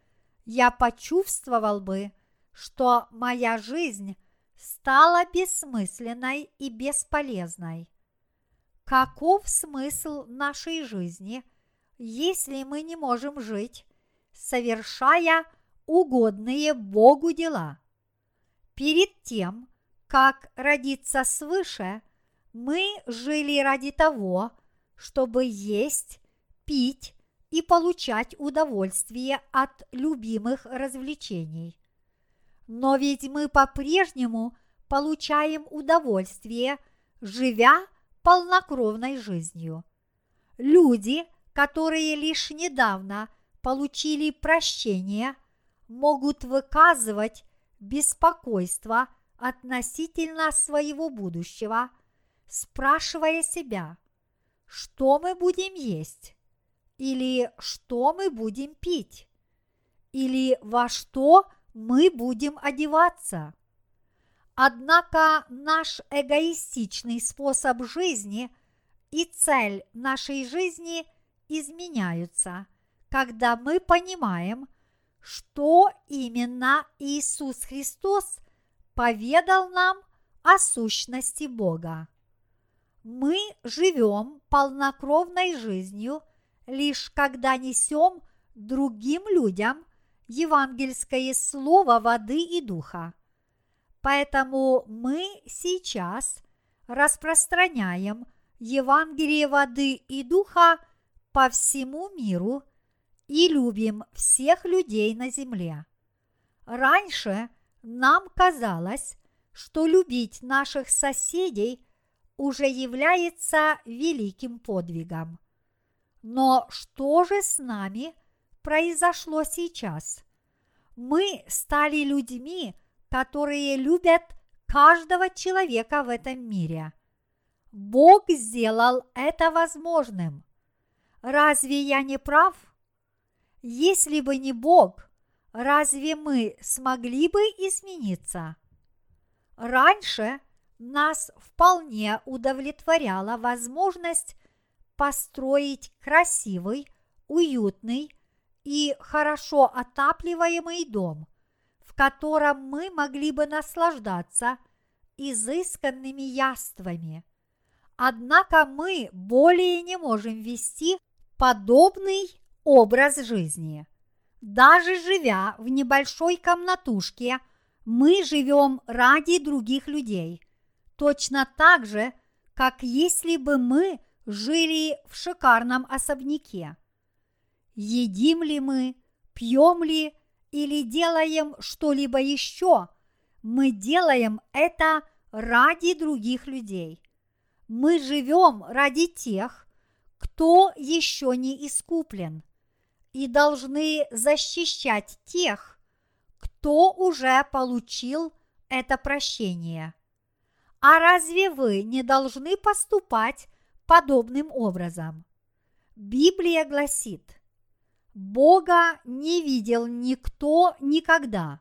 я почувствовал бы, что моя жизнь стала бессмысленной и бесполезной. Каков смысл нашей жизни, если мы не можем жить, совершая угодные Богу дела. Перед тем, как родиться свыше, мы жили ради того, чтобы есть, пить и получать удовольствие от любимых развлечений. Но ведь мы по-прежнему получаем удовольствие, живя полнокровной жизнью. Люди, которые лишь недавно получили прощение – могут выказывать беспокойство относительно своего будущего, спрашивая себя, что мы будем есть, или что мы будем пить, или во что мы будем одеваться. Однако наш эгоистичный способ жизни и цель нашей жизни изменяются, когда мы понимаем, что именно Иисус Христос поведал нам о сущности Бога. Мы живем полнокровной жизнью лишь когда несем другим людям евангельское слово воды и духа. Поэтому мы сейчас распространяем Евангелие воды и духа по всему миру – и любим всех людей на земле. Раньше нам казалось, что любить наших соседей уже является великим подвигом. Но что же с нами произошло сейчас? Мы стали людьми, которые любят каждого человека в этом мире. Бог сделал это возможным. Разве я не прав? Если бы не Бог, разве мы смогли бы измениться? Раньше нас вполне удовлетворяла возможность построить красивый, уютный и хорошо отапливаемый дом, в котором мы могли бы наслаждаться изысканными яствами. Однако мы более не можем вести подобный образ жизни. Даже живя в небольшой комнатушке, мы живем ради других людей, точно так же, как если бы мы жили в шикарном особняке. Едим ли мы, пьем ли или делаем что-либо еще, мы делаем это ради других людей. Мы живем ради тех, кто еще не искуплен – и должны защищать тех, кто уже получил это прощение. А разве вы не должны поступать подобным образом? Библия гласит, Бога не видел никто никогда.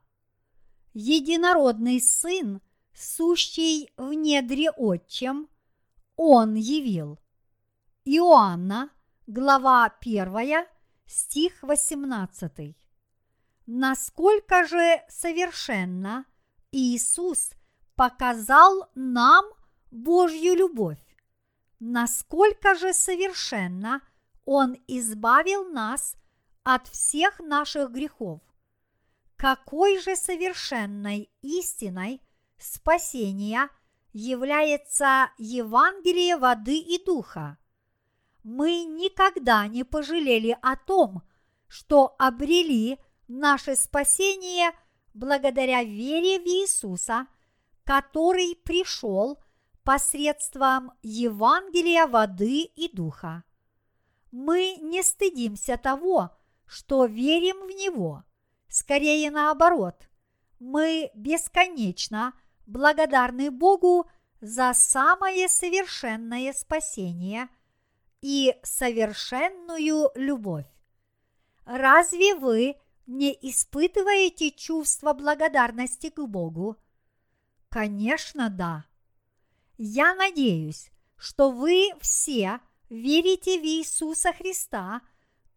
Единородный Сын, сущий в недре Отчем, Он явил. Иоанна, глава 1, стих 18. Насколько же совершенно Иисус показал нам Божью любовь? Насколько же совершенно Он избавил нас от всех наших грехов? Какой же совершенной истиной спасения является Евангелие воды и духа. Мы никогда не пожалели о том, что обрели наше спасение благодаря вере в Иисуса, который пришел посредством Евангелия воды и духа. Мы не стыдимся того, что верим в Него. Скорее наоборот, мы бесконечно благодарны Богу за самое совершенное спасение и совершенную любовь. Разве вы не испытываете чувство благодарности к Богу? Конечно, да. Я надеюсь, что вы все верите в Иисуса Христа –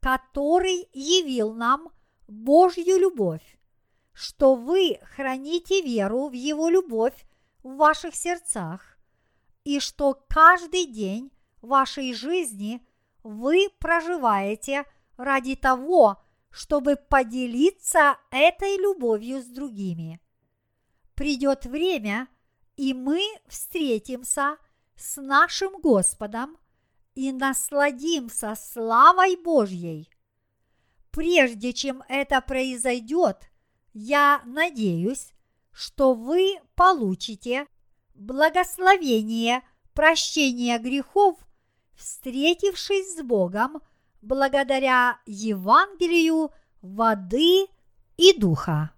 который явил нам Божью любовь, что вы храните веру в Его любовь в ваших сердцах, и что каждый день вашей жизни вы проживаете ради того, чтобы поделиться этой любовью с другими. Придет время, и мы встретимся с нашим Господом и насладимся славой Божьей. Прежде чем это произойдет, я надеюсь, что вы получите благословение прощения грехов, встретившись с Богом благодаря Евангелию воды и духа.